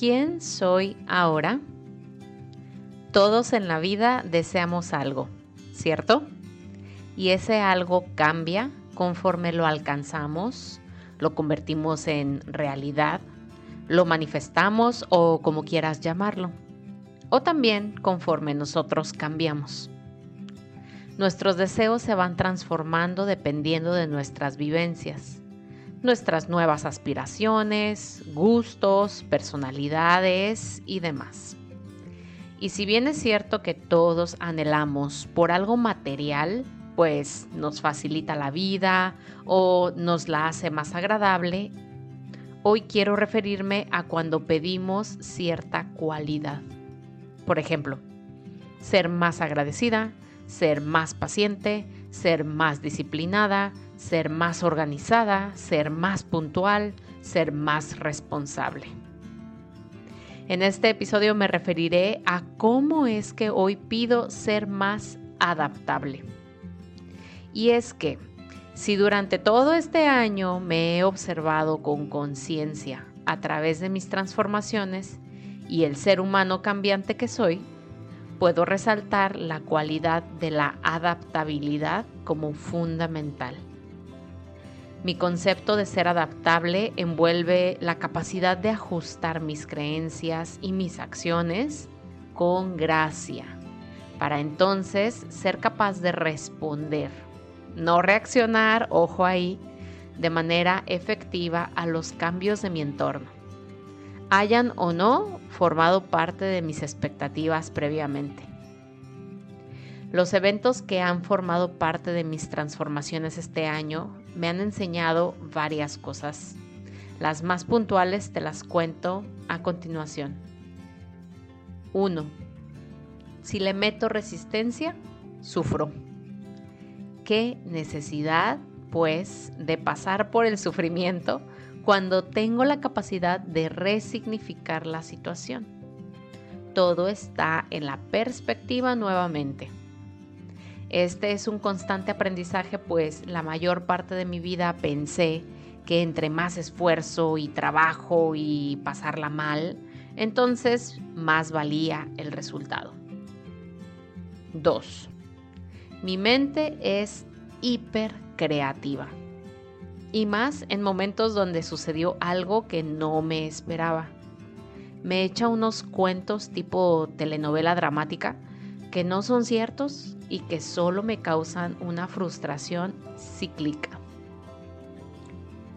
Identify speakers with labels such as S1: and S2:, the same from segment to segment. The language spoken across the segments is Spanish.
S1: ¿Quién soy ahora? Todos en la vida deseamos algo, ¿cierto? Y ese algo cambia conforme lo alcanzamos, lo convertimos en realidad, lo manifestamos o como quieras llamarlo, o también conforme nosotros cambiamos. Nuestros deseos se van transformando dependiendo de nuestras vivencias, nuestras nuevas aspiraciones, gustos, personalidades y demás. Y si bien es cierto que todos anhelamos por algo material, pues nos facilita la vida o nos la hace más agradable, hoy quiero referirme a cuando pedimos cierta cualidad. Por ejemplo, ser más agradecida, ser más paciente, ser más disciplinada, ser más organizada, ser más puntual, ser más responsable. En este episodio me referiré a cómo es que hoy pido ser más adaptable. Y es que si durante todo este año me he observado con conciencia a través de mis transformaciones y el ser humano cambiante que soy, puedo resaltar la cualidad de la adaptabilidad como fundamental. Mi concepto de ser adaptable envuelve la capacidad de ajustar mis creencias y mis acciones con gracia, para entonces ser capaz de responder, no reaccionar, ojo ahí, de manera efectiva a los cambios de mi entorno, hayan o no formado parte de mis expectativas previamente. Los eventos que han formado parte de mis transformaciones este año me han enseñado varias cosas. Las más puntuales te las cuento a continuación. 1. Si le meto resistencia, sufro. ¿Qué necesidad, pues, de pasar por el sufrimiento cuando tengo la capacidad de resignificar la situación? Todo está en la perspectiva nuevamente. Este es un constante aprendizaje, pues la mayor parte de mi vida pensé que entre más esfuerzo y trabajo y pasarla mal, entonces más valía el resultado. 2. Mi mente es hiper creativa. Y más en momentos donde sucedió algo que no me esperaba. Me echa unos cuentos tipo telenovela dramática que no son ciertos y que solo me causan una frustración cíclica.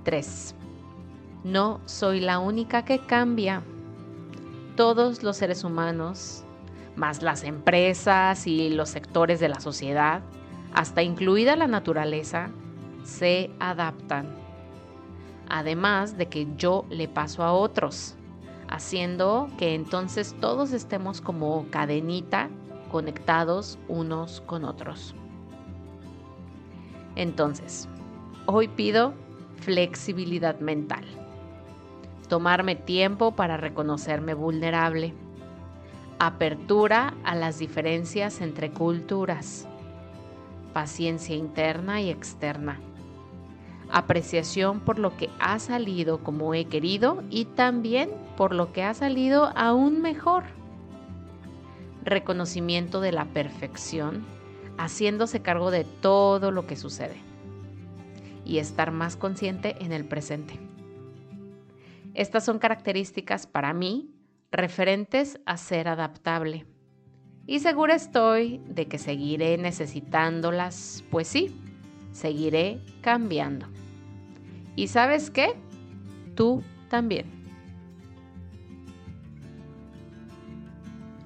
S1: 3. No soy la única que cambia. Todos los seres humanos, más las empresas y los sectores de la sociedad, hasta incluida la naturaleza, se adaptan. Además de que yo le paso a otros, haciendo que entonces todos estemos como cadenita conectados unos con otros. Entonces, hoy pido flexibilidad mental. Tomarme tiempo para reconocerme vulnerable. Apertura a las diferencias entre culturas. Paciencia interna y externa. Apreciación por lo que ha salido como he querido y también por lo que ha salido aún mejor reconocimiento de la perfección, haciéndose cargo de todo lo que sucede y estar más consciente en el presente. Estas son características para mí referentes a ser adaptable. Y segura estoy de que seguiré necesitándolas, pues sí, seguiré cambiando. ¿Y sabes qué? Tú también.